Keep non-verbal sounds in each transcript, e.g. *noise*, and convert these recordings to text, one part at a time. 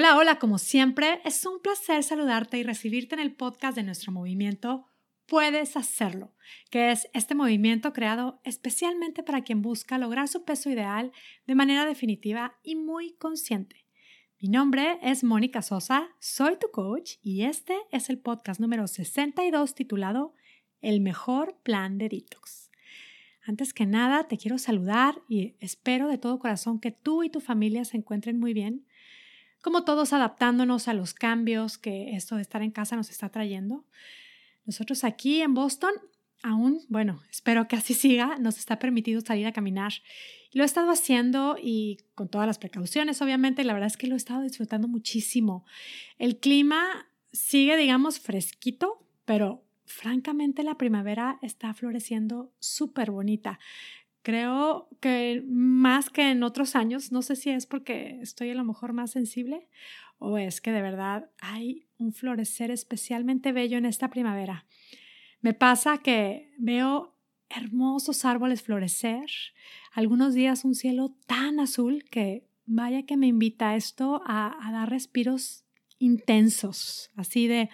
Hola, hola, como siempre, es un placer saludarte y recibirte en el podcast de nuestro movimiento Puedes hacerlo, que es este movimiento creado especialmente para quien busca lograr su peso ideal de manera definitiva y muy consciente. Mi nombre es Mónica Sosa, soy tu coach y este es el podcast número 62 titulado El mejor plan de detox. Antes que nada, te quiero saludar y espero de todo corazón que tú y tu familia se encuentren muy bien como todos adaptándonos a los cambios que esto de estar en casa nos está trayendo. Nosotros aquí en Boston, aún, bueno, espero que así siga, nos está permitido salir a caminar. Lo he estado haciendo y con todas las precauciones, obviamente, la verdad es que lo he estado disfrutando muchísimo. El clima sigue, digamos, fresquito, pero francamente la primavera está floreciendo súper bonita. Creo que más que en otros años, no sé si es porque estoy a lo mejor más sensible o es que de verdad hay un florecer especialmente bello en esta primavera. Me pasa que veo hermosos árboles florecer, algunos días un cielo tan azul que vaya que me invita esto a, dar respiros intensos, así de...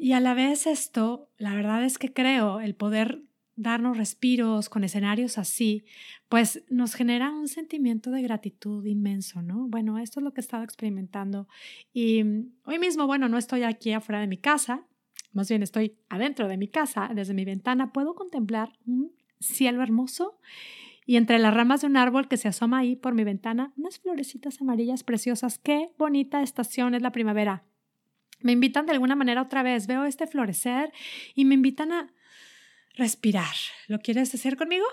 Y a la vez esto, la verdad es que creo el poder darnos respiros con escenarios así, pues nos genera un sentimiento de gratitud inmenso, ¿no? Bueno, esto es lo que he estado experimentando y hoy mismo, bueno, no estoy aquí afuera de mi casa, más bien estoy adentro de mi casa, desde mi ventana puedo contemplar un cielo hermoso y entre las ramas de un árbol que se asoma ahí por mi ventana, unas florecitas amarillas preciosas. Qué bonita estación es la primavera. Me invitan de alguna manera otra vez, veo este florecer y me invitan a respirar. ¿Lo quieres hacer conmigo?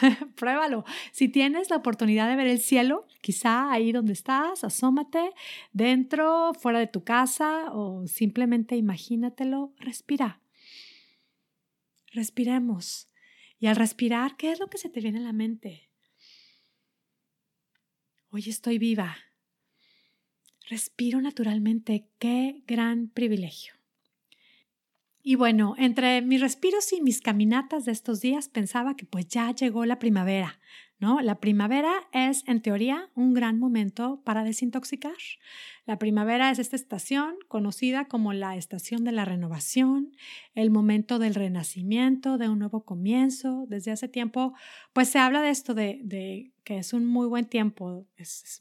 *laughs* Pruébalo. Si tienes la oportunidad de ver el cielo, quizá ahí donde estás, asómate, dentro, fuera de tu casa o simplemente imagínatelo, respira. Respiremos. Y al respirar, ¿qué es lo que se te viene a la mente? Hoy estoy viva. Respiro naturalmente. Qué gran privilegio. Y bueno, entre mis respiros y mis caminatas de estos días pensaba que pues ya llegó la primavera, ¿no? La primavera es en teoría un gran momento para desintoxicar. La primavera es esta estación conocida como la estación de la renovación, el momento del renacimiento, de un nuevo comienzo. Desde hace tiempo pues se habla de esto de, que es un muy buen tiempo, es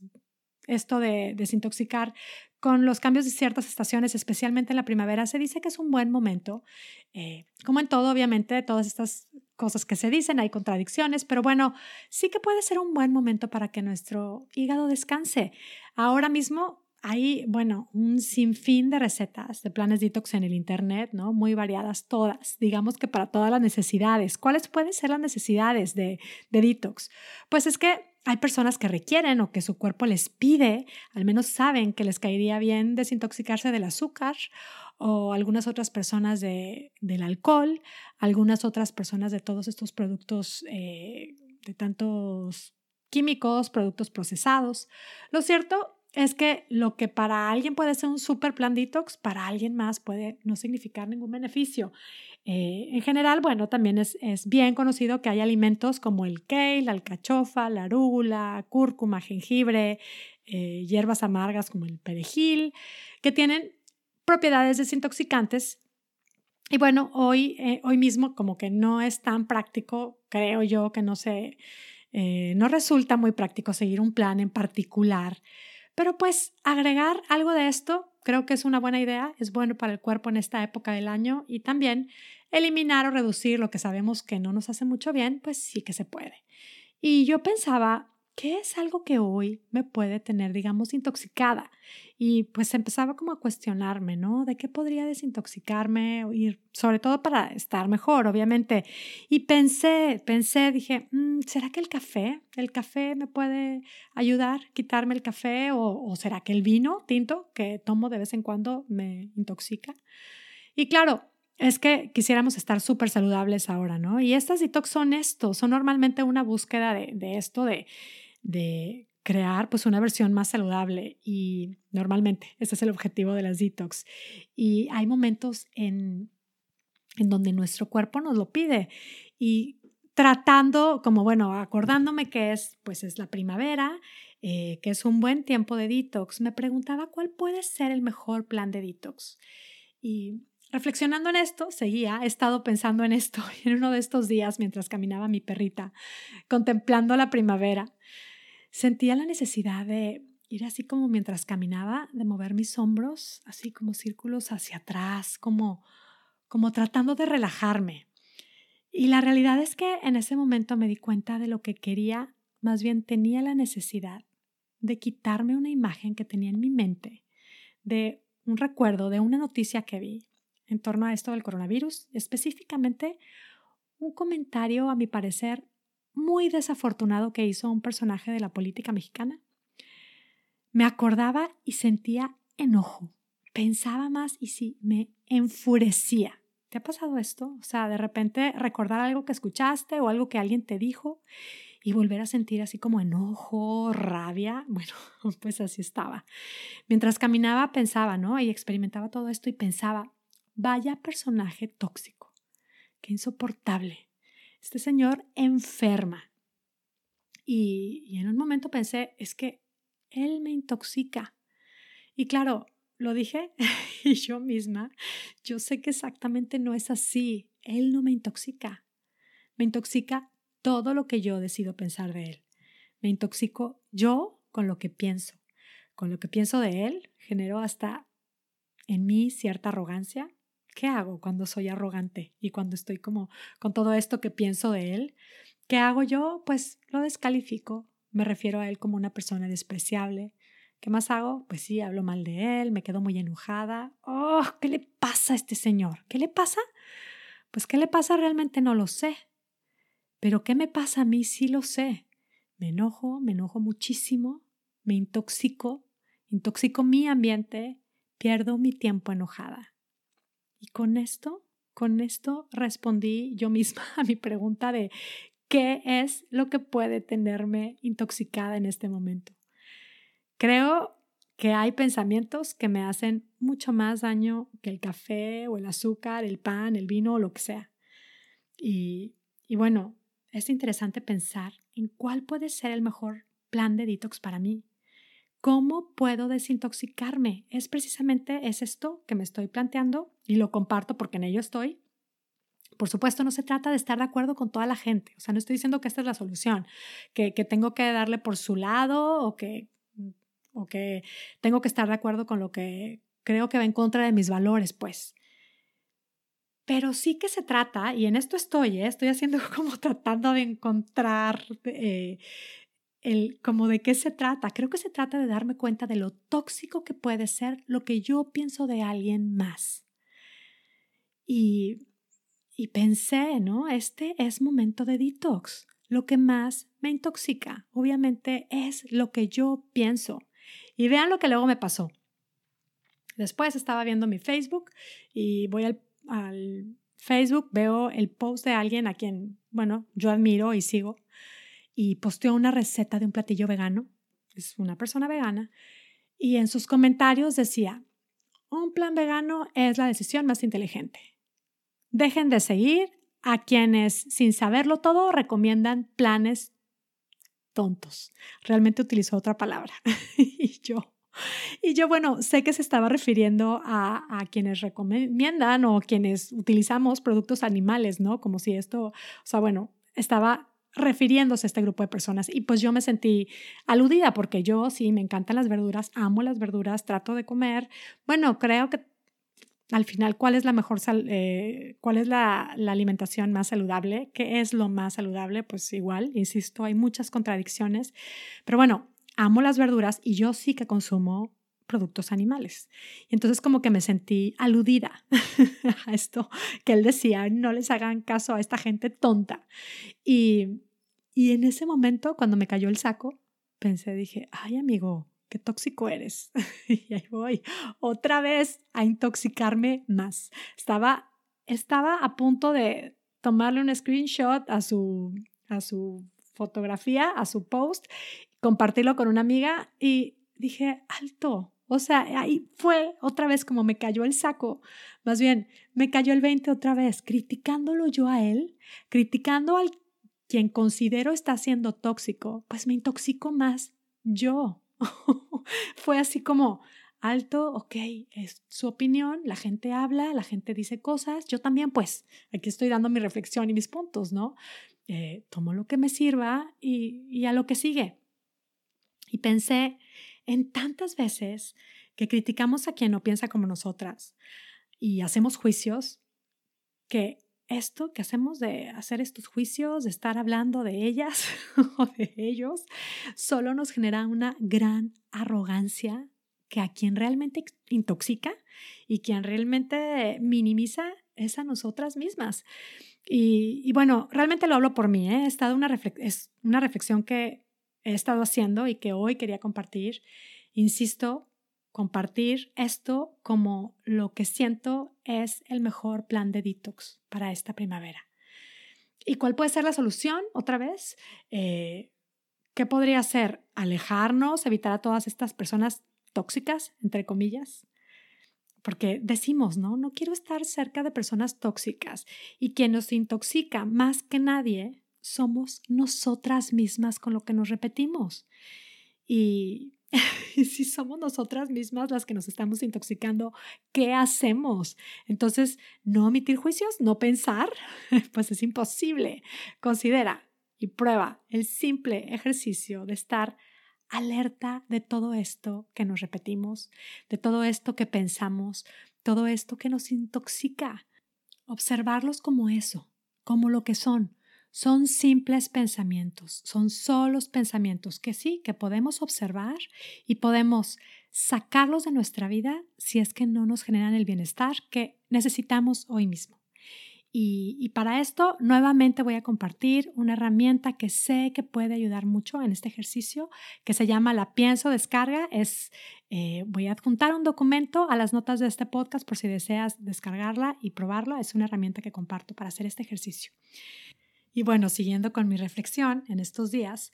esto de desintoxicar con los cambios de ciertas estaciones, especialmente en la primavera, se dice que es un buen momento. Eh, como en todo, obviamente, todas estas cosas que se dicen, hay contradicciones, pero bueno, sí que puede ser un buen momento para que nuestro hígado descanse. Ahora mismo hay, bueno, un sinfín de recetas de planes detox en el Internet, ¿no? Muy variadas todas, digamos que para todas las necesidades. ¿Cuáles pueden ser las necesidades de, de detox? Pues es que hay personas que requieren o que su cuerpo les pide, al menos saben que les caería bien desintoxicarse del azúcar o algunas otras personas de, del alcohol, algunas otras personas de todos estos productos, eh, de tantos químicos, productos procesados. Lo cierto es que lo que para alguien puede ser un super plan detox, para alguien más puede no significar ningún beneficio. Eh, en general, bueno, también es, bien conocido que hay alimentos como el kale, la alcachofa, la arúgula, cúrcuma, jengibre, eh, hierbas amargas como el perejil, que tienen propiedades desintoxicantes. Y bueno, hoy, eh, hoy mismo como que no es tan práctico, creo yo que no se, no resulta muy práctico seguir un plan en particular pero pues agregar algo de esto creo que es una buena idea, es bueno para el cuerpo en esta época del año y también eliminar o reducir lo que sabemos que no nos hace mucho bien, pues sí que se puede. Y yo pensaba, ¿qué es algo que hoy me puede tener, digamos, intoxicada? Y pues empezaba como a cuestionarme, ¿no? ¿De qué podría desintoxicarme? Y sobre todo para estar mejor, obviamente. Y pensé, pensé, dije, mm, ¿será que el café? ¿El café me puede ayudar, quitarme el café? ¿O, o será que el vino tinto que tomo de vez en cuando me intoxica? Y claro, es que quisiéramos estar súper saludables ahora, ¿no? Y estas detox son esto, son normalmente una búsqueda de, de esto, de, de crear pues una versión más saludable y normalmente ese es el objetivo de las detox. Y hay momentos en, en donde nuestro cuerpo nos lo pide y tratando, como bueno, acordándome que es, pues es la primavera, eh, que es un buen tiempo de detox, me preguntaba cuál puede ser el mejor plan de detox. Y reflexionando en esto, seguía, he estado pensando en esto *laughs* en uno de estos días mientras caminaba mi perrita, contemplando la primavera. Sentía la necesidad de ir así como mientras caminaba, de mover mis hombros, así como círculos hacia atrás, como, como tratando de relajarme. Y la realidad es que en ese momento me di cuenta de lo que quería, más bien tenía la necesidad de quitarme una imagen que tenía en mi mente, de un recuerdo, de una noticia que vi en torno a esto del coronavirus, específicamente un comentario, a mi parecer, muy desafortunado que hizo un personaje de la política mexicana. Me acordaba y sentía enojo, pensaba más y sí, me enfurecía. ¿Te ha pasado esto? O sea, de repente recordar algo que escuchaste o algo que alguien te dijo y volver a sentir así como enojo, rabia. *laughs* Bueno, pues así estaba. Mientras caminaba pensaba, ¿no? Y experimentaba todo esto y pensaba, vaya personaje tóxico, qué insoportable. Este señor enferma. Y, en un momento pensé, es que él me intoxica. Y claro, lo dije *laughs* y yo misma, yo sé que exactamente no es así. Él no me intoxica. Me intoxica todo lo que yo decido pensar de él. Me intoxico yo con lo que pienso. Con lo que pienso de él, genero hasta en mí cierta arrogancia. ¿Qué hago cuando soy arrogante y cuando estoy como con todo esto que pienso de él? ¿Qué hago yo? Pues lo descalifico. Me refiero a él como una persona despreciable. ¿Qué más hago? Pues sí, hablo mal de él, me quedo muy enojada. ¡Oh! ¿Qué le pasa a este señor? ¿Qué le pasa? Pues qué le pasa realmente no lo sé. Pero ¿qué me pasa a mí? Sí lo sé. Me enojo, me enojo muchísimo, me intoxico, intoxico mi ambiente, pierdo mi tiempo enojada. Y con esto, con esto respondí yo misma *laughs* a mi pregunta de qué es lo que puede tenerme intoxicada en este momento. Creo que hay pensamientos que me hacen mucho más daño que el café o el azúcar, el pan, el vino o lo que sea. Y, y bueno, es interesante pensar en cuál puede ser el mejor plan de detox para mí. ¿Cómo puedo desintoxicarme? Es precisamente es esto que me estoy planteando y lo comparto porque en ello estoy. Por supuesto, no se trata de estar de acuerdo con toda la gente. O sea, no estoy diciendo que esta es la solución, que, que tengo que darle por su lado o que, o que tengo que estar de acuerdo con lo que creo que va en contra de mis valores, pues. Pero sí que se trata, y en esto estoy, ¿eh? estoy haciendo *laughs* como tratando de encontrar eh, el, como de qué se trata. Creo que se trata de darme cuenta de lo tóxico que puede ser lo que yo pienso de alguien más. Y, pensé, ¿no? Este es momento de detox. Lo que más me intoxica, obviamente, es lo que yo pienso. Y vean lo que luego me pasó. Después estaba viendo mi Facebook y voy al al Facebook veo el post de alguien a quien, bueno, yo admiro y sigo, y posteó una receta de un platillo vegano, es una persona vegana, y en sus comentarios decía, un plan vegano es la decisión más inteligente. Dejen de seguir a quienes, sin saberlo todo, recomiendan planes tontos. Realmente utilizó otra palabra. *laughs* y yo, y yo, bueno, sé que se estaba refiriendo a, a, quienes recomiendan o quienes utilizamos productos animales, ¿no? Como si esto, o sea, bueno, estaba refiriéndose a este grupo de personas. Y pues yo me sentí aludida porque yo sí, me encantan las verduras, amo las verduras, trato de comer. Bueno, creo que al final, ¿cuál es la mejor, eh, cuál es la, la, alimentación más saludable? ¿Qué es lo más saludable? Pues igual, insisto, hay muchas contradicciones. Pero bueno, amo las verduras y yo sí que consumo productos animales. Y entonces como que me sentí aludida *laughs* a esto que él decía, no les hagan caso a esta gente tonta. Y, y en ese momento, cuando me cayó el saco, pensé, dije, ay amigo, qué tóxico eres. *laughs* y ahí voy, otra vez a intoxicarme más. Estaba, estaba a punto de tomarle un screenshot a su, a su fotografía, a su post compartirlo con una amiga y dije, alto. O sea, ahí fue otra vez como me cayó el saco. Más bien, me cayó el 20 otra vez, criticándolo yo a él, criticando al quien considero está siendo tóxico, pues me intoxico más yo. *laughs* Fue así como, alto, ok, es su opinión, la gente habla, la gente dice cosas, yo también pues, aquí estoy dando mi reflexión y mis puntos, ¿no? Eh, tomo lo que me sirva y, y a lo que sigue. Y pensé en tantas veces que criticamos a quien no piensa como nosotras y hacemos juicios, que esto que hacemos de hacer estos juicios, de estar hablando de ellas *laughs* o de ellos, solo nos genera una gran arrogancia que a quien realmente intoxica y quien realmente minimiza es a nosotras mismas. Y, bueno, realmente lo hablo por mí, ¿eh? estado una es una reflexión que he estado haciendo y que hoy quería compartir. Insisto, compartir esto como lo que siento es el mejor plan de detox para esta primavera. ¿Y cuál puede ser la solución? Otra vez, eh, ¿qué podría ser? Alejarnos, evitar a todas estas personas tóxicas, entre comillas, porque decimos, ¿no? No quiero estar cerca de personas tóxicas. Y quien nos intoxica más que nadie somos nosotras mismas con lo que nos repetimos. Y, *laughs* *laughs* si somos nosotras mismas las que nos estamos intoxicando, ¿qué hacemos? Entonces, no omitir juicios, no pensar, *laughs* pues es imposible. Considera y prueba el simple ejercicio de estar alerta de todo esto que nos repetimos, de todo esto que pensamos, todo esto que nos intoxica. Observarlos como eso, como lo que son. Son simples pensamientos, son solos pensamientos que sí, que podemos observar y podemos sacarlos de nuestra vida si es que no nos generan el bienestar que necesitamos hoy mismo. Y, para esto, nuevamente voy a compartir una herramienta que sé que puede ayudar mucho en este ejercicio, que se llama la pienso descarga. Es, eh, voy a adjuntar un documento a las notas de este podcast por si deseas descargarla y probarla. Es una herramienta que comparto para hacer este ejercicio. Y bueno, siguiendo con mi reflexión en estos días,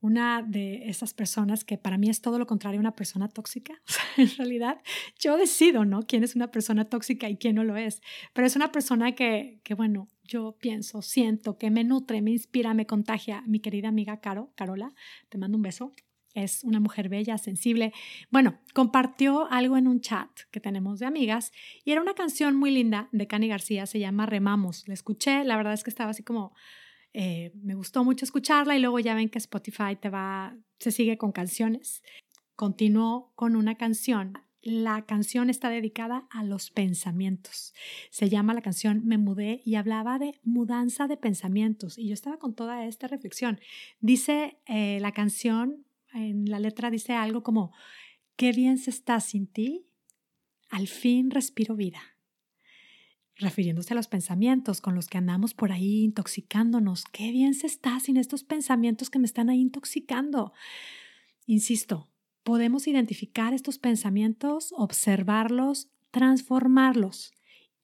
una de esas personas que para mí es todo lo contrario a una persona tóxica. *laughs* en realidad, yo decido, ¿no? Quién es una persona tóxica y quién no lo es. Pero es una persona que, que bueno, yo pienso, siento, que me nutre, me inspira, me contagia. Mi querida amiga Caro, Carola, te mando un beso. Es una mujer bella, sensible. Bueno, compartió algo en un chat que tenemos de amigas y era una canción muy linda de Cani García, se llama Remamos. La escuché, la verdad es que estaba así como eh, me gustó mucho escucharla y luego ya ven que Spotify te va, se sigue con canciones. Continuó con una canción. La canción está dedicada a los pensamientos. Se llama la canción Me mudé y hablaba de mudanza de pensamientos. Y yo estaba con toda esta reflexión. Dice eh, la canción, en la letra dice algo como, qué bien se está sin ti, al fin respiro vida refiriéndose a los pensamientos con los que andamos por ahí intoxicándonos. Qué bien se está sin estos pensamientos que me están ahí intoxicando. Insisto, podemos identificar estos pensamientos, observarlos, transformarlos.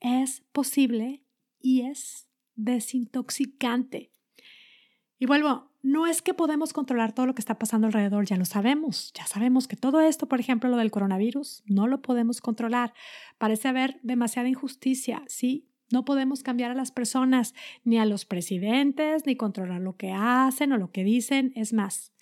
Es posible y es desintoxicante. Y vuelvo, no es que podemos controlar todo lo que está pasando alrededor, ya lo sabemos, ya sabemos que todo esto, por ejemplo, lo del coronavirus, no lo podemos controlar. Parece haber demasiada injusticia, ¿sí? No podemos cambiar a las personas, ni a los presidentes, ni controlar lo que hacen o lo que dicen. Es más,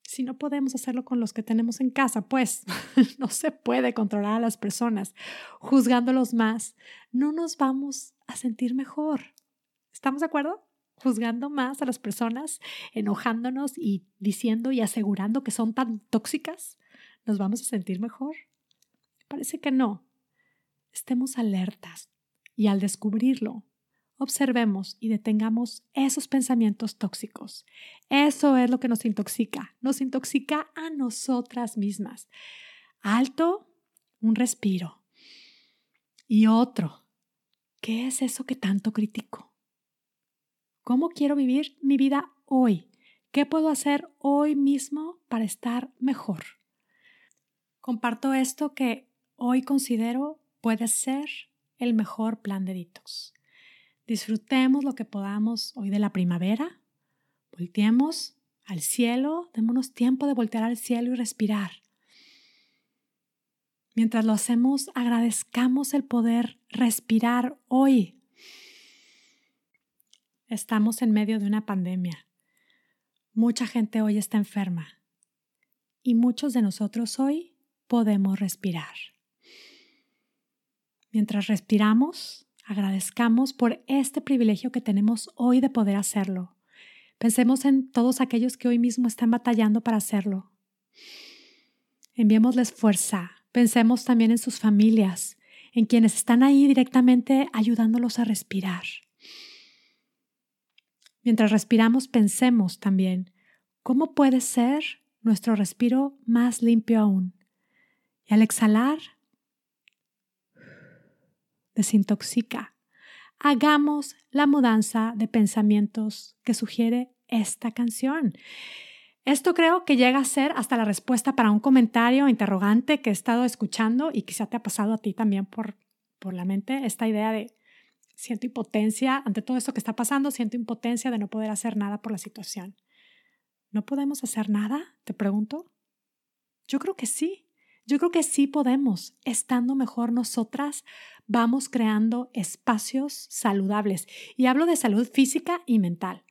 si no podemos hacerlo con los que tenemos en casa, pues *laughs* no se puede controlar a las personas. Juzgándolos más, no nos vamos a sentir mejor. ¿Estamos de acuerdo? Juzgando más a las personas, enojándonos y diciendo y asegurando que son tan tóxicas, ¿nos vamos a sentir mejor? Parece que no. Estemos alertas y al descubrirlo, observemos y detengamos esos pensamientos tóxicos. Eso es lo que nos intoxica, nos intoxica a nosotras mismas. Alto, un respiro. Y otro, ¿qué es eso que tanto critico? ¿Cómo quiero vivir mi vida hoy? ¿Qué puedo hacer hoy mismo para estar mejor? Comparto esto que hoy considero puede ser el mejor plan de detox. Disfrutemos lo que podamos hoy de la primavera. Volteemos al cielo, démonos tiempo de voltear al cielo y respirar. Mientras lo hacemos, agradezcamos el poder respirar hoy Estamos en medio de una pandemia. Mucha gente hoy está enferma y muchos de nosotros hoy podemos respirar. Mientras respiramos, agradezcamos por este privilegio que tenemos hoy de poder hacerlo. Pensemos en todos aquellos que hoy mismo están batallando para hacerlo. Enviémosles fuerza. Pensemos también en sus familias, en quienes están ahí directamente ayudándolos a respirar. Mientras respiramos, pensemos también cómo puede ser nuestro respiro más limpio aún. Y al exhalar, desintoxica. Hagamos la mudanza de pensamientos que sugiere esta canción. Esto creo que llega a ser hasta la respuesta para un comentario interrogante que he estado escuchando y quizá te ha pasado a ti también por, por la mente, esta idea de siento impotencia ante todo esto que está pasando, siento impotencia de no poder hacer nada por la situación. ¿No podemos hacer nada? Te pregunto. Yo creo que sí. Yo creo que sí podemos. Estando mejor nosotras, vamos creando espacios saludables. Y hablo de salud física y mental.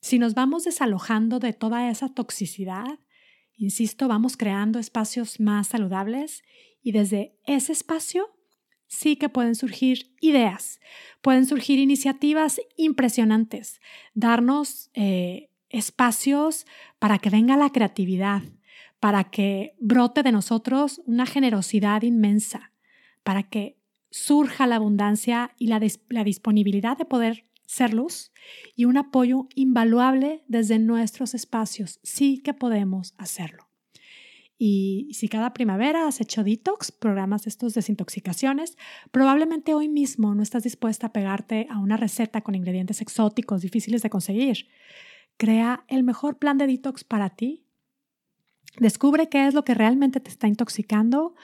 Si nos vamos desalojando de toda esa toxicidad, insisto, vamos creando espacios más saludables y desde ese espacio sí que pueden surgir ideas, pueden surgir iniciativas impresionantes, darnos eh, espacios para que venga la creatividad, para que brote de nosotros una generosidad inmensa, para que surja la abundancia y la, la disponibilidad de poder ser luz y un apoyo invaluable desde nuestros espacios. Sí que podemos hacerlo. Y si cada primavera has hecho detox, programas estos desintoxicaciones, probablemente hoy mismo no estás dispuesta a pegarte a una receta con ingredientes exóticos difíciles de conseguir. Crea el mejor plan de detox para ti. Descubre qué es lo que realmente te está intoxicando.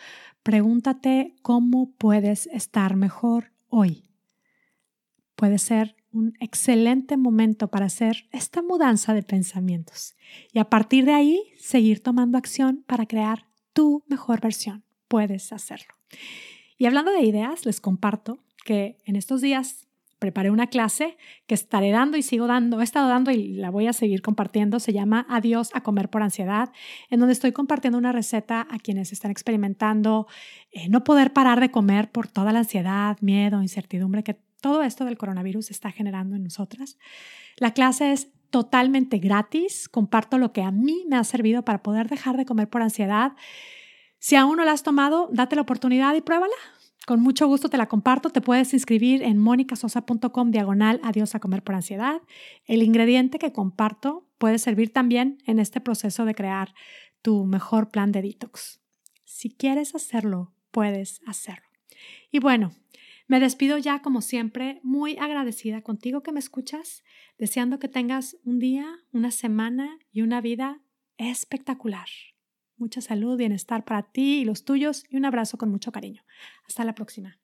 Pregúntate cómo puedes estar mejor hoy. Puede ser un excelente momento para hacer esta mudanza de pensamientos y a partir de ahí seguir tomando acción para crear tu mejor versión. Puedes hacerlo. Y hablando de ideas, les comparto que en estos días preparé una clase que estaré dando y sigo dando, he estado dando y la voy a seguir compartiendo. Se llama Adiós a comer por ansiedad, en donde estoy compartiendo una receta a quienes están experimentando eh, no poder parar de comer por toda la ansiedad, miedo, incertidumbre que todo esto del coronavirus está generando en nosotras. La clase es totalmente gratis. Comparto lo que a mí me ha servido para poder dejar de comer por ansiedad. Si aún no la has tomado, date la oportunidad y pruébala. Con mucho gusto te la comparto. Te puedes inscribir en monicasosa.com diagonal adiós a comer por ansiedad. El ingrediente que comparto puede servir también en este proceso de crear tu mejor plan de detox. Si quieres hacerlo, puedes hacerlo. Y bueno, me despido ya como siempre, muy agradecida contigo que me escuchas, deseando que tengas un día, una semana y una vida espectacular. Mucha salud, bienestar para ti y los tuyos y un abrazo con mucho cariño. Hasta la próxima.